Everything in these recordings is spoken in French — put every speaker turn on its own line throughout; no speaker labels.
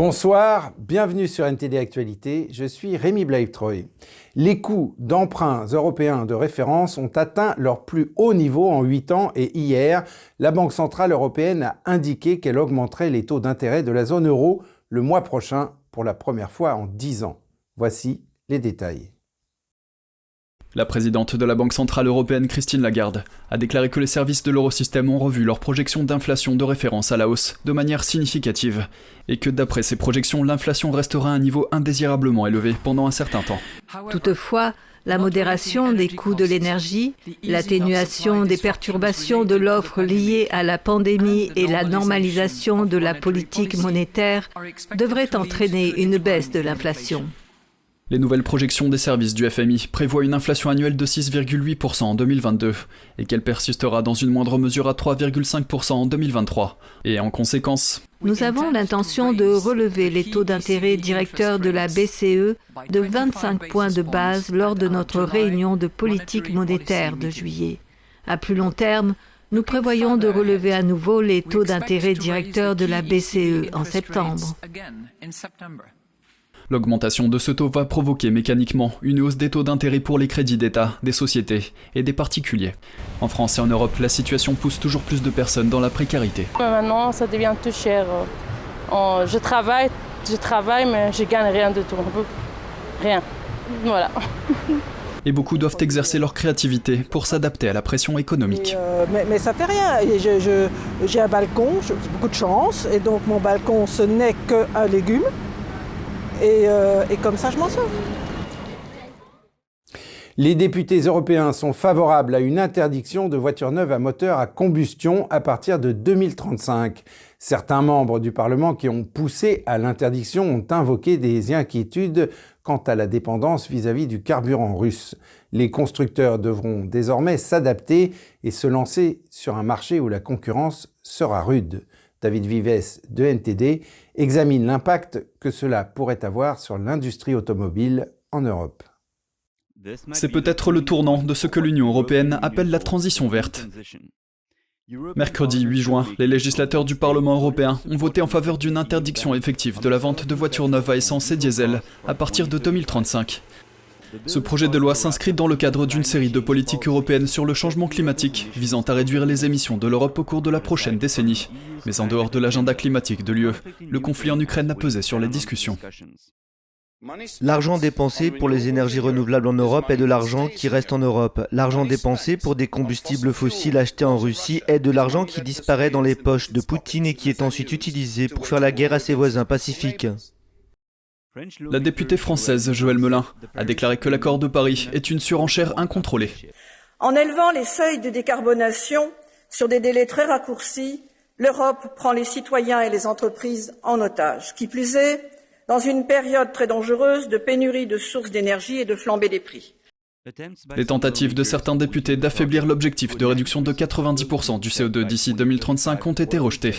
Bonsoir, bienvenue sur NTD Actualité, je suis Rémi Blaibtreuil. Les coûts d'emprunts européens de référence ont atteint leur plus haut niveau en 8 ans et hier, la Banque Centrale Européenne a indiqué qu'elle augmenterait les taux d'intérêt de la zone euro le mois prochain pour la première fois en 10 ans. Voici les détails.
La présidente de la Banque Centrale Européenne, Christine Lagarde, a déclaré que les services de l'eurosystème ont revu leurs projections d'inflation de référence à la hausse de manière significative, et que d'après ces projections, l'inflation restera à un niveau indésirablement élevé pendant un certain temps.
Toutefois, la modération des coûts de l'énergie, l'atténuation des perturbations de l'offre liées à la pandémie et la normalisation de la politique monétaire devraient entraîner une baisse de l'inflation.
Les nouvelles projections des services du FMI prévoient une inflation annuelle de 6,8% en 2022 et qu'elle persistera dans une moindre mesure à 3,5% en 2023. Et en conséquence,
nous avons l'intention de relever les taux d'intérêt directeurs de la BCE de 25 points de base lors de notre réunion de politique monétaire de juillet. À plus long terme, nous prévoyons de relever à nouveau les taux d'intérêt directeurs de la BCE en septembre.
L'augmentation de ce taux va provoquer mécaniquement une hausse des taux d'intérêt pour les crédits d'État, des sociétés et des particuliers. En France et en Europe, la situation pousse toujours plus de personnes dans la précarité.
Maintenant, ça devient tout cher. Je travaille, je travaille, mais je gagne rien de tout. Rien. Voilà.
Et beaucoup doivent exercer leur créativité pour s'adapter à la pression économique.
Euh, mais, ça fait rien. J'ai un balcon, j'ai beaucoup de chance, et donc mon balcon, ce n'est qu'un légume. Euh, et, comme ça, je m'en sors.
Les députés européens sont favorables à une interdiction de voitures neuves à moteur à combustion à partir de 2035. Certains membres du Parlement qui ont poussé à l'interdiction ont invoqué des inquiétudes quant à la dépendance vis-à-vis -vis du carburant russe. Les constructeurs devront désormais s'adapter et se lancer sur un marché où la concurrence sera rude. David Vives de NTD examine l'impact que cela pourrait avoir sur l'industrie automobile en Europe.
C'est peut-être le tournant de ce que l'Union européenne appelle la transition verte. Mercredi 8 juin, les législateurs du Parlement européen ont voté en faveur d'une interdiction effective de la vente de voitures neuves à essence et diesel à partir de 2035. Ce projet de loi s'inscrit dans le cadre d'une série de politiques européennes sur le changement climatique visant à réduire les émissions de l'Europe au cours de la prochaine décennie. Mais en dehors de l'agenda climatique de l'UE, le conflit en Ukraine a pesé sur les discussions.
L'argent dépensé pour les énergies renouvelables en Europe est de l'argent qui reste en Europe. L'argent dépensé pour des combustibles fossiles achetés en Russie est de l'argent qui disparaît dans les poches de Poutine et qui est ensuite utilisé pour faire la guerre à ses voisins pacifiques.
La députée française Joëlle Melin a déclaré que l'accord de Paris est une surenchère incontrôlée.
En élevant les seuils de décarbonation sur des délais très raccourcis, l'Europe prend les citoyens et les entreprises en otage. Qui plus est, dans une période très dangereuse de pénurie de sources d'énergie et de flambée des prix.
Les tentatives de certains députés d'affaiblir l'objectif de réduction de 90% du CO2 d'ici 2035 ont été rejetées.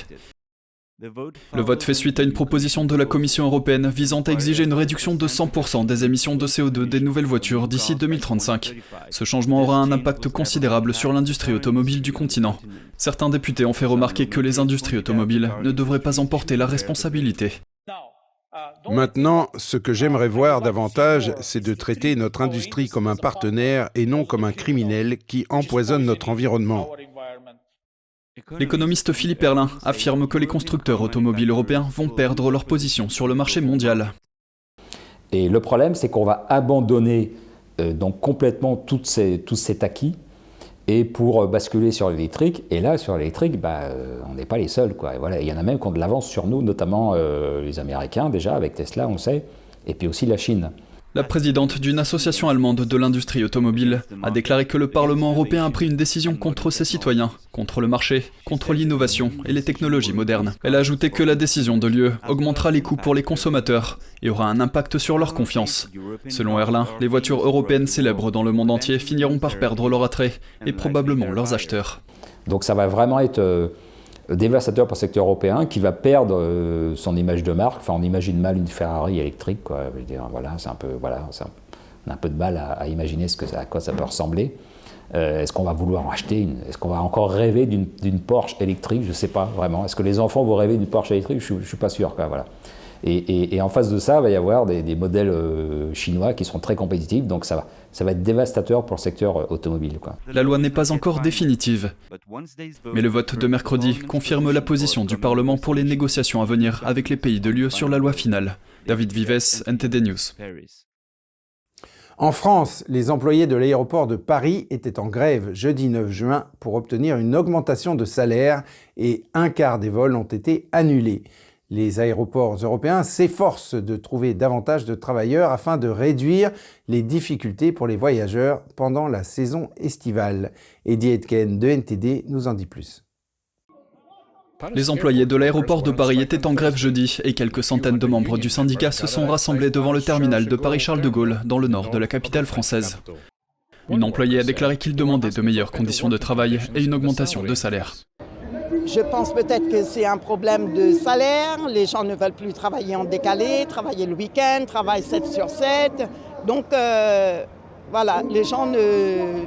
Le vote fait suite à une proposition de la Commission européenne visant à exiger une réduction de 100% des émissions de CO2 des nouvelles voitures d'ici 2035. Ce changement aura un impact considérable sur l'industrie automobile du continent. Certains députés ont fait remarquer que les industries automobiles ne devraient pas emporter la responsabilité.
Maintenant, ce que j'aimerais voir davantage, c'est de traiter notre industrie comme un partenaire et non comme un criminel qui empoisonne notre environnement.
L'économiste Philippe Erlin affirme que les constructeurs automobiles européens vont perdre leur position sur le marché mondial.
Et le problème, c'est qu'on va abandonner euh, donc complètement tout, cet acquis et pour euh, basculer sur l'électrique. Et là, sur l'électrique, bah, euh, on n'est pas les seuls. Quoi. voilà, il y en a même qui ont de l'avance sur nous, notamment les Américains déjà, avec Tesla, on sait, et puis aussi la Chine.
La présidente d'une association allemande de l'industrie automobile a déclaré que le Parlement européen a pris une décision contre ses citoyens, contre le marché, contre l'innovation et les technologies modernes. Elle a ajouté que la décision de l'UE augmentera les coûts pour les consommateurs et aura un impact sur leur confiance. Selon Erlin, les voitures européennes célèbres dans le monde entier finiront par perdre leur attrait et probablement leurs acheteurs.
Donc ça va vraiment être euh, dévastateur pour le secteur européen qui va perdre euh, son image de marque. Enfin, on imagine mal une Ferrari électrique, voilà, c'est un peu, voilà, on a un peu de mal à, imaginer à quoi ça peut ressembler. Euh, est-ce qu'on va vouloir acheter Est-ce qu'on va encore rêver d'une Porsche électrique? Je ne sais pas vraiment. Est-ce que les enfants vont rêver d'une Porsche électrique? Je ne suis pas sûr. Voilà. Et, en face de ça, il va y avoir des, modèles chinois qui seront très compétitifs, donc ça va, ça va être dévastateur pour le secteur automobile.
La loi n'est pas encore définitive, mais le vote de mercredi confirme la position du Parlement pour les négociations à venir avec les pays de l'UE sur la loi finale. David Vives, NTD News.
En France, les employés de l'aéroport de Paris étaient en grève jeudi 9 juin pour obtenir une augmentation de salaire et un quart des vols ont été annulés. Les aéroports européens s'efforcent de trouver davantage de travailleurs afin de réduire les difficultés pour les voyageurs pendant la saison estivale. Eddie Etken de NTD nous en dit plus.
Les employés de l'aéroport de Paris étaient en grève jeudi et quelques centaines de membres du syndicat se sont rassemblés devant le terminal de Paris-Charles de Gaulle, dans le nord de la capitale française. Une employée a déclaré qu'il demandait de meilleures conditions de travail et une augmentation de salaire.
Je pense peut-être que c'est un problème de salaire. Les gens ne veulent plus travailler en décalé, travailler le week-end, travailler 7 sur 7. Donc euh, voilà, les gens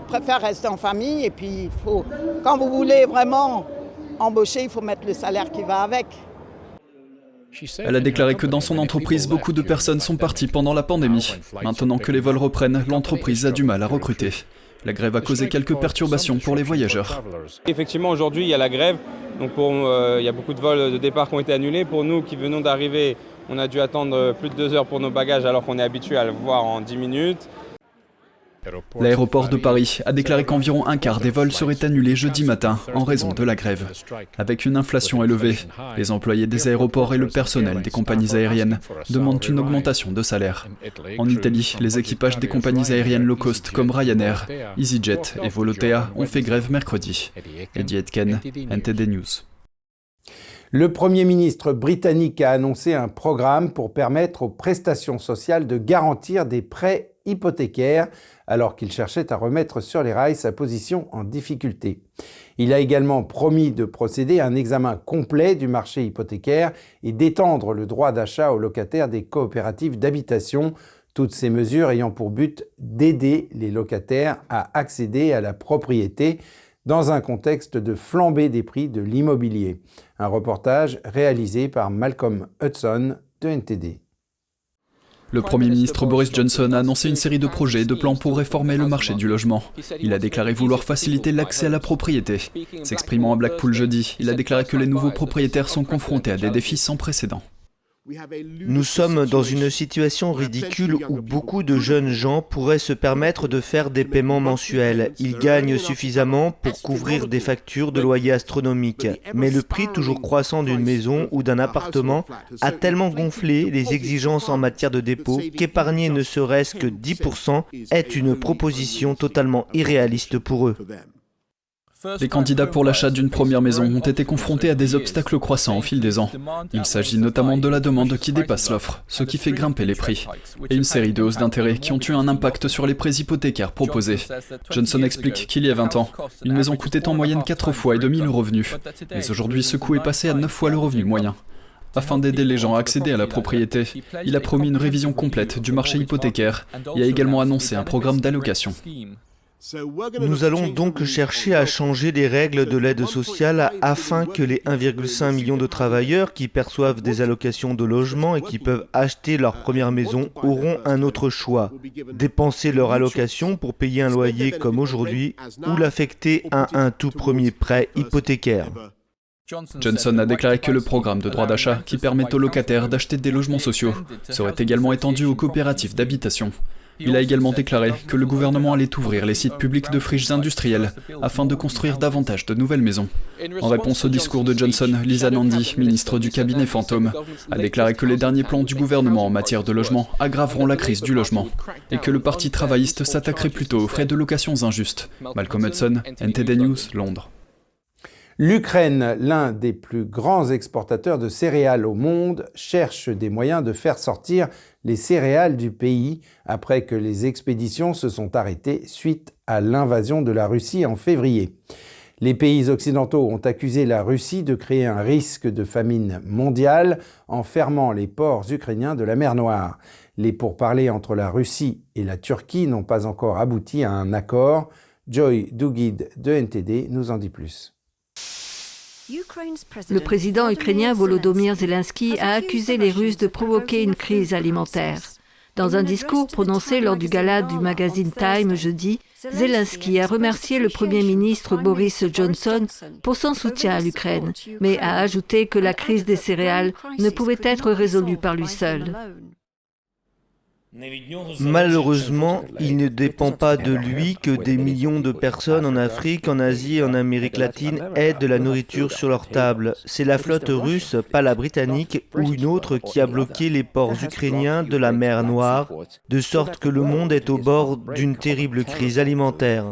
préfèrent rester en famille et puis faut, quand vous voulez vraiment embaucher, il faut mettre le salaire qui va avec.
Elle a déclaré que dans son entreprise, beaucoup de personnes sont parties pendant la pandémie. Maintenant que les vols reprennent, l'entreprise a du mal à recruter. La grève a causé quelques perturbations pour les voyageurs.
Effectivement, aujourd'hui, il y a la grève. Donc euh, il y a beaucoup de vols de départ qui ont été annulés. Pour nous qui venons d'arriver, on a dû attendre plus de deux heures pour nos bagages alors qu'on est habitué à le voir en dix minutes.
L'aéroport de Paris a déclaré qu'environ un quart des vols seraient annulés jeudi matin en raison de la grève. Avec une inflation élevée, les employés des aéroports et le personnel des compagnies aériennes demandent une augmentation de salaire. En Italie, les équipages des compagnies aériennes low cost comme Ryanair, EasyJet et Volotea ont fait grève mercredi. Eddie Etken, NTD News.
Le Premier ministre britannique a annoncé un programme pour permettre aux prestations sociales de garantir des prêts hypothécaires alors qu'il cherchait à remettre sur les rails sa position en difficulté. Il a également promis de procéder à un examen complet du marché hypothécaire et d'étendre le droit d'achat aux locataires des coopératives d'habitation, toutes ces mesures ayant pour but d'aider les locataires à accéder à la propriété dans un contexte de flambée des prix de l'immobilier. Un reportage réalisé par Malcolm Hudson de NTD.
Le Premier ministre Boris Johnson a annoncé une série de projets et de plans pour réformer le marché du logement. Il a déclaré vouloir faciliter l'accès à la propriété. S'exprimant à Blackpool jeudi, il a déclaré que les nouveaux propriétaires sont confrontés à des défis sans précédent.
Nous sommes dans une situation ridicule où beaucoup de jeunes gens pourraient se permettre de faire des paiements mensuels. Ils gagnent suffisamment pour couvrir des factures de loyer astronomiques. Mais le prix toujours croissant d'une maison ou d'un appartement a tellement gonflé les exigences en matière de dépôt qu'épargner ne serait-ce que 10% est une proposition totalement irréaliste pour eux.
Les candidats pour l'achat d'une première maison ont été confrontés à des obstacles croissants au fil des ans. Il s'agit notamment de la demande qui dépasse l'offre, ce qui fait grimper les prix, et une série de hausses d'intérêt qui ont eu un impact sur les prêts hypothécaires proposés. Johnson explique qu'il y a 20 ans, une maison coûtait en moyenne 4 fois et demi le revenu, mais aujourd'hui ce coût est passé à 9 fois le revenu moyen. Afin d'aider les gens à accéder à la propriété, il a promis une révision complète du marché hypothécaire et a également annoncé un programme d'allocation.
Nous allons donc chercher à changer les règles de l'aide sociale afin que les 1,5 million de travailleurs qui perçoivent des allocations de logement et qui peuvent acheter leur première maison auront un autre choix. Dépenser leur allocation pour payer un loyer comme aujourd'hui ou l'affecter à un tout premier prêt hypothécaire.
Johnson a déclaré que le programme de droit d'achat qui permet aux locataires d'acheter des logements sociaux serait également étendu aux coopératives d'habitation. Il a également déclaré que le gouvernement allait ouvrir les sites publics de friches industrielles afin de construire davantage de nouvelles maisons. En réponse au discours de Johnson, Lisa Nandy, ministre du cabinet fantôme, a déclaré que les derniers plans du gouvernement en matière de logement aggraveront la crise du logement et que le parti travailliste s'attaquerait plutôt aux frais de locations injustes. Malcolm Hudson, NTD News, Londres.
L'Ukraine, l'un des plus grands exportateurs de céréales au monde, cherche des moyens de faire sortir les céréales du pays après que les expéditions se sont arrêtées suite à l'invasion de la Russie en février. Les pays occidentaux ont accusé la Russie de créer un risque de famine mondiale en fermant les ports ukrainiens de la mer Noire. Les pourparlers entre la Russie et la Turquie n'ont pas encore abouti à un accord. Joy Dugid de NTD nous en dit plus.
Le président ukrainien Volodymyr Zelensky a accusé les Russes de provoquer une crise alimentaire. Dans un discours prononcé lors du gala du magazine Time jeudi, Zelensky a remercié le Premier ministre Boris Johnson pour son soutien à l'Ukraine, mais a ajouté que la crise des céréales ne pouvait être résolue par lui seul.
Malheureusement, il ne dépend pas de lui que des millions de personnes en Afrique, en Asie et en Amérique latine aient de la nourriture sur leur table. C'est la flotte russe, pas la britannique ou une autre, qui a bloqué les ports ukrainiens de la mer Noire, de sorte que le monde est au bord d'une terrible crise alimentaire.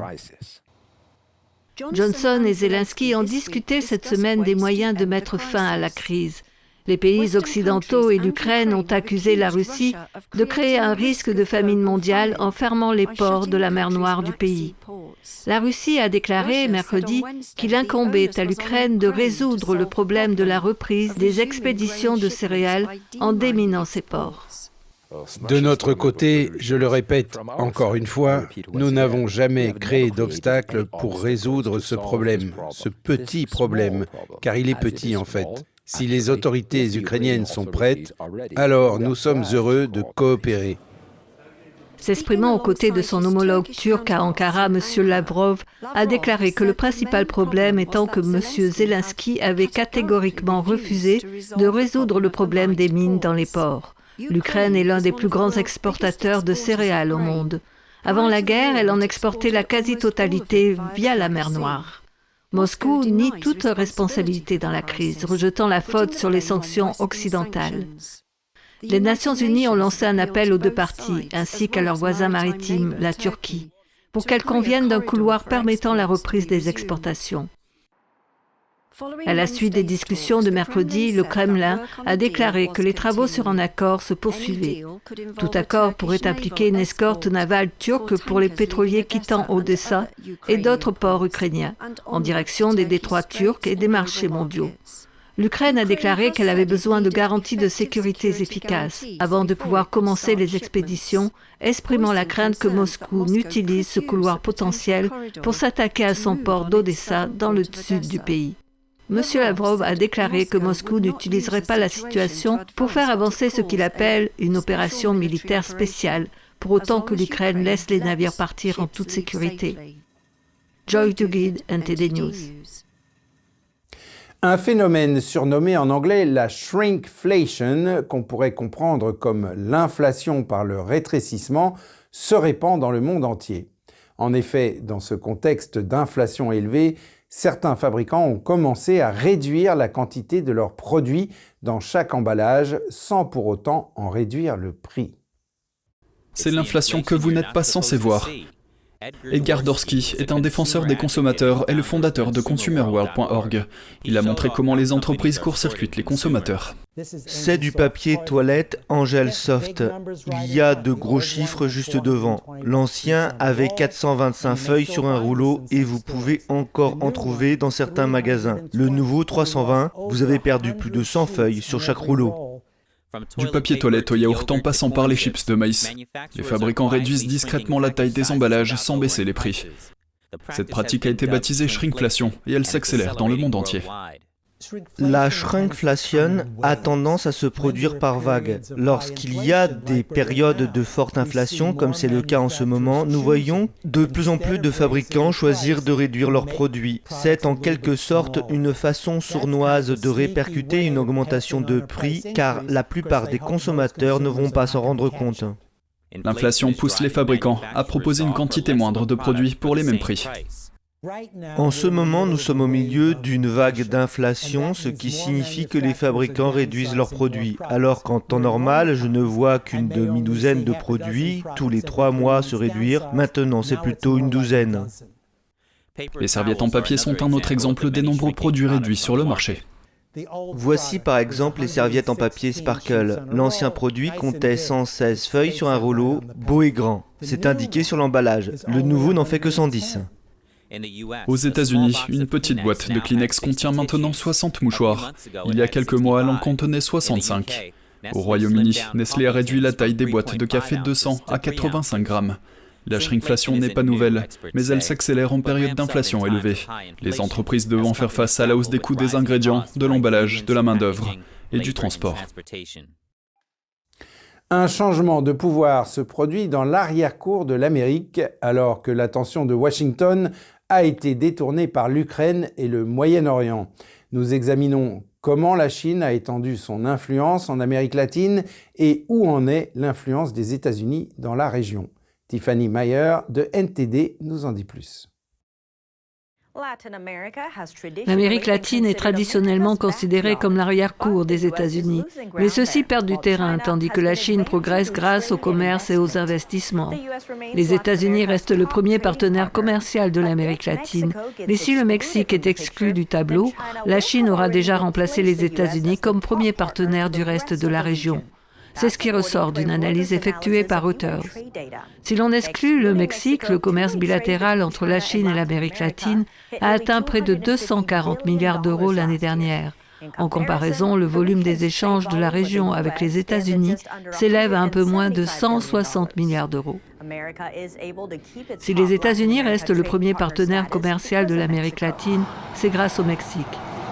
Johnson et Zelensky ont discuté cette semaine des moyens de mettre fin à la crise. Les pays occidentaux et l'Ukraine ont accusé la Russie de créer un risque de famine mondiale en fermant les ports de la mer Noire du pays. La Russie a déclaré mercredi qu'il incombait à l'Ukraine de résoudre le problème de la reprise des expéditions de céréales en déminant ses ports.
De notre côté, je le répète encore une fois, nous n'avons jamais créé d'obstacles pour résoudre ce problème, ce petit problème, car il est petit en fait. Si les autorités ukrainiennes sont prêtes, alors nous sommes heureux de coopérer.
S'exprimant aux côtés de son homologue turc à Ankara, M. Lavrov a déclaré que le principal problème étant que M. Zelensky avait catégoriquement refusé de résoudre le problème des mines dans les ports. L'Ukraine est l'un des plus grands exportateurs de céréales au monde. Avant la guerre, elle en exportait la quasi-totalité via la mer Noire. Moscou nie toute responsabilité dans la crise, rejetant la faute sur les sanctions occidentales. Les Nations unies ont lancé un appel aux deux parties, ainsi qu'à leurs voisins maritimes, la Turquie, pour qu'elles conviennent d'un couloir permettant la reprise des exportations. À la suite des discussions de mercredi, le Kremlin a déclaré que les travaux sur un accord se poursuivaient. Tout accord pourrait impliquer une escorte navale turque pour les pétroliers quittant Odessa et d'autres ports ukrainiens, en direction des détroits turcs et des marchés mondiaux. L'Ukraine a déclaré qu'elle avait besoin de garanties de sécurité efficaces avant de pouvoir commencer les expéditions, exprimant la crainte que Moscou n'utilise ce couloir potentiel pour s'attaquer à son port d'Odessa dans le sud du pays. M. Lavrov a déclaré que Moscou n'utiliserait pas la situation pour faire avancer ce qu'il appelle une opération militaire spéciale, pour autant que l'Ukraine laisse les navires partir en toute sécurité. Joy Guide, NTD News.
Un phénomène surnommé en anglais la shrinkflation, qu'on pourrait comprendre comme l'inflation par le rétrécissement, se répand dans le monde entier. En effet, dans ce contexte d'inflation élevée, certains fabricants ont commencé à réduire la quantité de leurs produits dans chaque emballage sans pour autant en réduire le prix.
C'est l'inflation que vous n'êtes pas censé voir. Edgar Dorsky est un défenseur des consommateurs et le fondateur de consumerworld.org. Il a montré comment les entreprises court-circuitent les consommateurs.
C'est du papier toilette Angel Soft. Il y a de gros chiffres juste devant. L'ancien avait 425 feuilles sur un rouleau et vous pouvez encore en trouver dans certains magasins. Le nouveau 320, vous avez perdu plus de 100 feuilles sur chaque rouleau.
Du papier toilette au yaourt en passant par les chips de maïs. Les fabricants réduisent discrètement la taille des emballages sans baisser les prix. Cette pratique a été baptisée shrinkflation et elle s'accélère dans le monde entier.
La shrinkflation a tendance à se produire par vagues. Lorsqu'il y a des périodes de forte inflation, comme c'est le cas en ce moment, nous voyons de plus en plus de fabricants choisir de réduire leurs produits. C'est en quelque sorte une façon sournoise de répercuter une augmentation de prix, car la plupart des consommateurs ne vont pas s'en rendre compte.
L'inflation pousse les fabricants à proposer une quantité moindre de produits pour les mêmes prix.
En ce moment, nous sommes au milieu d'une vague d'inflation, ce qui signifie que les fabricants réduisent leurs produits, alors qu'en temps normal, je ne vois qu'une demi-douzaine de produits tous les trois mois se réduire. Maintenant, c'est plutôt une douzaine.
Les serviettes en papier sont un autre exemple des nombreux produits réduits sur le marché.
Voici par exemple les serviettes en papier Sparkle. L'ancien produit comptait 116 feuilles sur un rouleau, beau et grand. C'est indiqué sur l'emballage. Le nouveau n'en fait que 110.
Aux États-Unis, une petite boîte de Kleenex contient maintenant 60 mouchoirs. Il y a quelques mois, elle en contenait 65. Au Royaume-Uni, Nestlé a réduit la taille des boîtes de café de 200 à 85 grammes. La shrinkflation n'est pas nouvelle, mais elle s'accélère en période d'inflation élevée. Les entreprises devant faire face à la hausse des coûts des ingrédients, de l'emballage, de la main-d'œuvre et du transport.
Un changement de pouvoir se produit dans l'arrière-cour de l'Amérique alors que l'attention de Washington a été détournée par l'Ukraine et le Moyen-Orient. Nous examinons comment la Chine a étendu son influence en Amérique latine et où en est l'influence des États-Unis dans la région. Tiffany Mayer de NTD nous en dit plus.
L'Amérique latine est traditionnellement considérée comme l'arrière-cour des États-Unis, mais ceux-ci perdent du terrain tandis que la Chine progresse grâce au commerce et aux investissements. Les États-Unis restent le premier partenaire commercial de l'Amérique latine, mais si le Mexique est exclu du tableau, la Chine aura déjà remplacé les États-Unis comme premier partenaire du reste de la région. C'est ce qui ressort d'une analyse effectuée par Reuters. Si l'on exclut le Mexique, le commerce bilatéral entre la Chine et l'Amérique latine a atteint près de 240 milliards d'euros l'année dernière. En comparaison, le volume des échanges de la région avec les États-Unis s'élève à un peu moins de 160 milliards d'euros. Si les États-Unis restent le premier partenaire commercial de l'Amérique latine, c'est grâce au Mexique.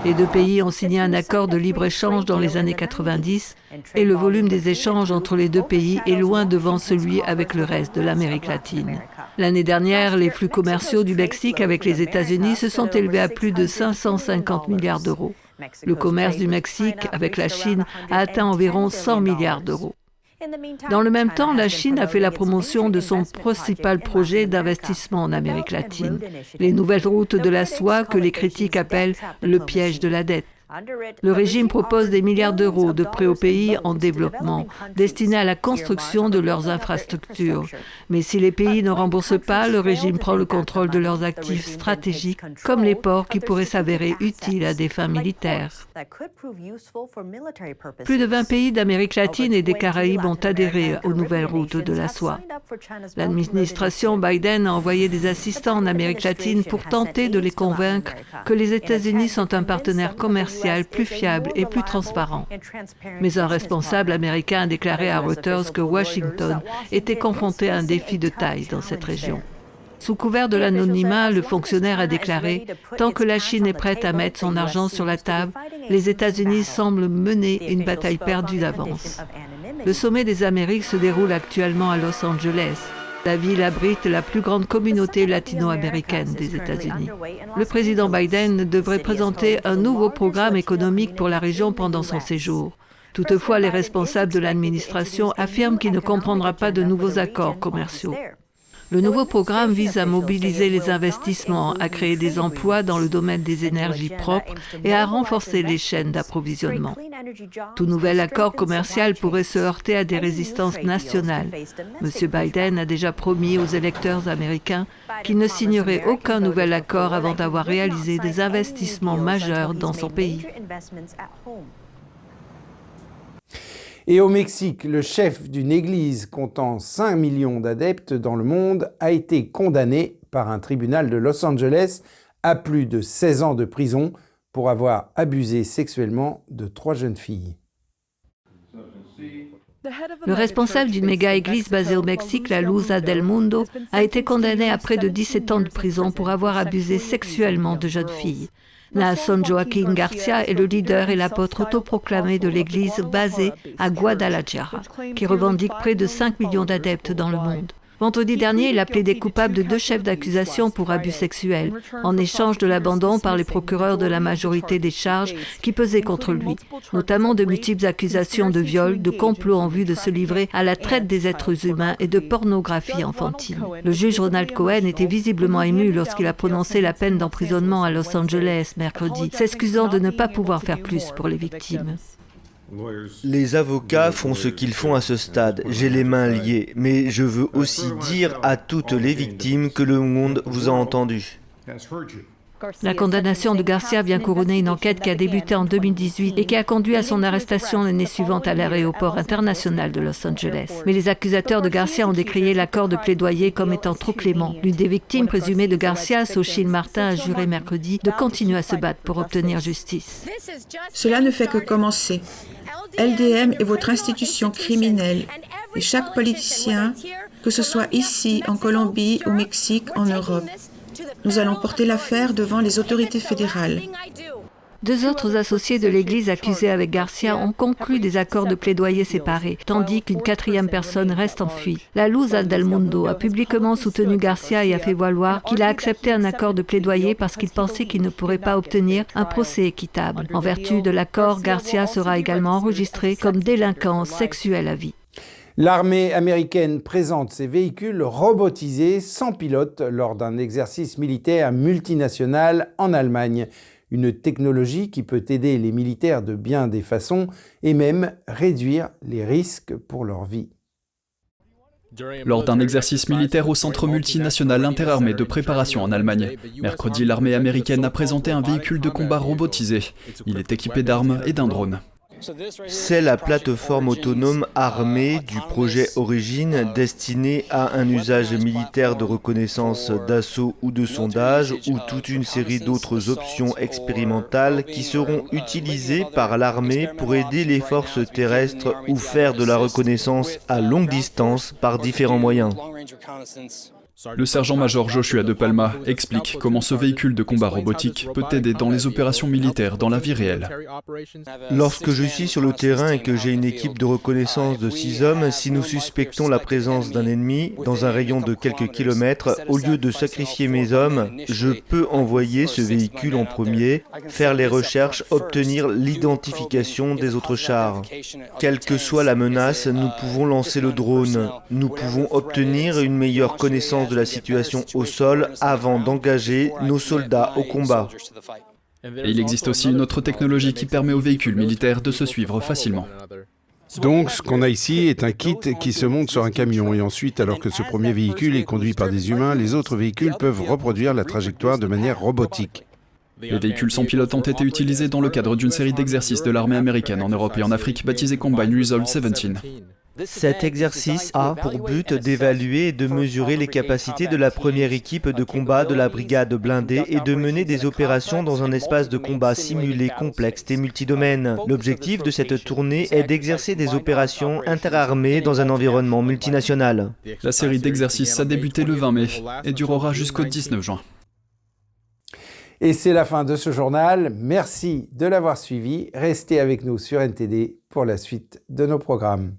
Les deux pays ont signé un accord de libre-échange dans les années 90 et le volume des échanges entre les deux pays est loin devant celui avec le reste de l'Amérique latine. L'année dernière, les flux commerciaux du Mexique avec les États-Unis se sont élevés à plus de 550 milliards d'euros. Le commerce du Mexique avec la Chine a atteint environ 100 milliards d'euros. Dans le même temps, la Chine a fait la promotion de son principal projet d'investissement en Amérique latine, les nouvelles routes de la soie que les critiques appellent le piège de la dette. Le régime propose des milliards d'euros de prêts aux pays en développement destinés à la construction de leurs infrastructures. Mais si les pays ne remboursent pas, le régime prend le contrôle de leurs actifs stratégiques, comme les ports qui pourraient s'avérer utiles à des fins militaires. Plus de 20 pays d'Amérique latine et des Caraïbes ont adhéré aux nouvelles routes de la soie. L'administration Biden a envoyé des assistants en Amérique latine pour tenter de les convaincre que les États-Unis sont un partenaire commercial plus fiable et plus transparent. Mais un responsable américain a déclaré à Reuters que Washington était confronté à un défi de taille dans cette région. Sous couvert de l'anonymat, le fonctionnaire a déclaré Tant que la Chine est prête à mettre son argent sur la table, les États-Unis semblent mener une bataille perdue d'avance. Le sommet des Amériques se déroule actuellement à Los Angeles. La ville abrite la plus grande communauté latino-américaine des États-Unis. Le président Biden devrait présenter un nouveau programme économique pour la région pendant son séjour. Toutefois, les responsables de l'administration affirment qu'il ne comprendra pas de nouveaux accords commerciaux. Le nouveau programme vise à mobiliser les investissements, à créer des emplois dans le domaine des énergies propres et à renforcer les chaînes d'approvisionnement. Tout nouvel accord commercial pourrait se heurter à des résistances nationales. M. Biden a déjà promis aux électeurs américains qu'il ne signerait aucun nouvel accord avant d'avoir réalisé des investissements majeurs dans son pays.
Et au Mexique, le chef d'une église comptant 5 millions d'adeptes dans le monde a été condamné par un tribunal de Los Angeles à plus de 16 ans de prison pour avoir abusé sexuellement de trois jeunes filles.
Le responsable d'une méga-église basée au Mexique, la Luza del Mundo, a été condamné à près de 17 ans de prison pour avoir abusé sexuellement de jeunes filles. Nason Joaquín Garcia est le leader et l'apôtre autoproclamé de l'église basée à Guadalajara, qui revendique près de 5 millions d'adeptes dans le monde. Vendredi dernier, il a plaidé coupable de deux chefs d'accusation pour abus sexuels, en échange de l'abandon par les procureurs de la majorité des charges qui pesaient contre lui, notamment de multiples accusations de viol, de complot en vue de se livrer à la traite des êtres humains et de pornographie enfantine. Le juge Ronald Cohen était visiblement ému lorsqu'il a prononcé la peine d'emprisonnement à Los Angeles mercredi, s'excusant de ne pas pouvoir faire plus pour les victimes.
Les avocats font ce qu'ils font à ce stade. J'ai les mains liées, mais je veux aussi dire à toutes les victimes que le monde vous a entendu.
La condamnation de Garcia vient couronner une enquête qui a débuté en 2018 et qui a conduit à son arrestation l'année suivante à l'aéroport international de Los Angeles. Mais les accusateurs de Garcia ont décrié l'accord de plaidoyer comme étant trop clément. L'une des victimes présumées de Garcia, Sochil Martin, a juré mercredi de continuer à se battre pour obtenir justice.
Cela ne fait que commencer. LDM est votre institution criminelle et chaque politicien que ce soit ici, en Colombie, au Mexique, en Europe. Nous allons porter l'affaire devant les autorités fédérales.
Deux autres associés de l'Église accusés avec Garcia ont conclu des accords de plaidoyer séparés, tandis qu'une quatrième personne reste en fuite. La Luz del Mundo a publiquement soutenu Garcia et a fait valoir qu'il a accepté un accord de plaidoyer parce qu'il pensait qu'il ne pourrait pas obtenir un procès équitable. En vertu de l'accord, Garcia sera également enregistré comme délinquant sexuel à vie.
L'armée américaine présente ses véhicules robotisés sans pilote lors d'un exercice militaire multinational en Allemagne une technologie qui peut aider les militaires de bien des façons et même réduire les risques pour leur vie.
Lors d'un exercice militaire au Centre multinational interarmé de préparation en Allemagne, mercredi, l'armée américaine a présenté un véhicule de combat robotisé. Il est équipé d'armes et d'un drone.
C'est la plateforme autonome armée du projet Origine destinée à un usage militaire de reconnaissance d'assaut ou de sondage ou toute une série d'autres options expérimentales qui seront utilisées par l'armée pour aider les forces terrestres ou faire de la reconnaissance à longue distance par différents moyens.
Le sergent-major Joshua De Palma explique comment ce véhicule de combat robotique peut aider dans les opérations militaires dans la vie réelle.
Lorsque je suis sur le terrain et que j'ai une équipe de reconnaissance de six hommes, si nous suspectons la présence d'un ennemi dans un rayon de quelques kilomètres, au lieu de sacrifier mes hommes, je peux envoyer ce véhicule en premier, faire les recherches, obtenir l'identification des autres chars. Quelle que soit la menace, nous pouvont lancer le drone, nous pouvons obtenir une meilleure connaissance de la situation au sol avant d'engager nos soldats au combat.
Et il existe aussi une autre technologie qui permet aux véhicules militaires de se suivre facilement.
Donc, ce qu'on a ici est un kit qui se monte sur un camion et ensuite, alors que ce premier véhicule est conduit par des humains, les autres véhicules peuvent reproduire la trajectoire de manière robotique.
Les véhicules sans pilote ont été utilisés dans le cadre d'une série d'exercices de l'armée américaine en Europe et en Afrique baptisée Combine Resolve 17.
Cet exercice a pour but d'évaluer et de mesurer les capacités de la première équipe de combat de la brigade blindée et de mener des opérations dans un espace de combat simulé, complexe et multidomaine. L'objectif de cette tournée est d'exercer des opérations interarmées dans un environnement multinational.
La série d'exercices a débuté le 20 mai et durera jusqu'au 19 juin.
Et c'est la fin de ce journal. Merci de l'avoir suivi. Restez avec nous sur NTD pour la suite de nos programmes.